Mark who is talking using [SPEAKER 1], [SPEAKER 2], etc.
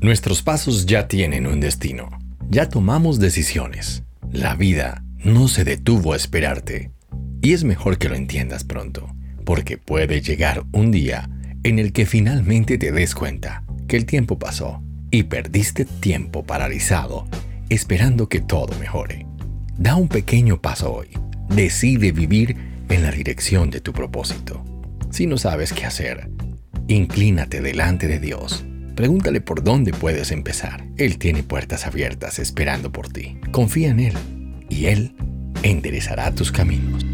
[SPEAKER 1] Nuestros pasos ya tienen un destino. Ya tomamos decisiones. La vida no se detuvo a esperarte. Y es mejor que lo entiendas pronto, porque puede llegar un día en el que finalmente te des cuenta que el tiempo pasó y perdiste tiempo paralizado esperando que todo mejore. Da un pequeño paso hoy. Decide vivir en la dirección de tu propósito. Si no sabes qué hacer, inclínate delante de Dios Pregúntale por dónde puedes empezar. Él tiene puertas abiertas esperando por ti. Confía en Él y Él enderezará tus caminos.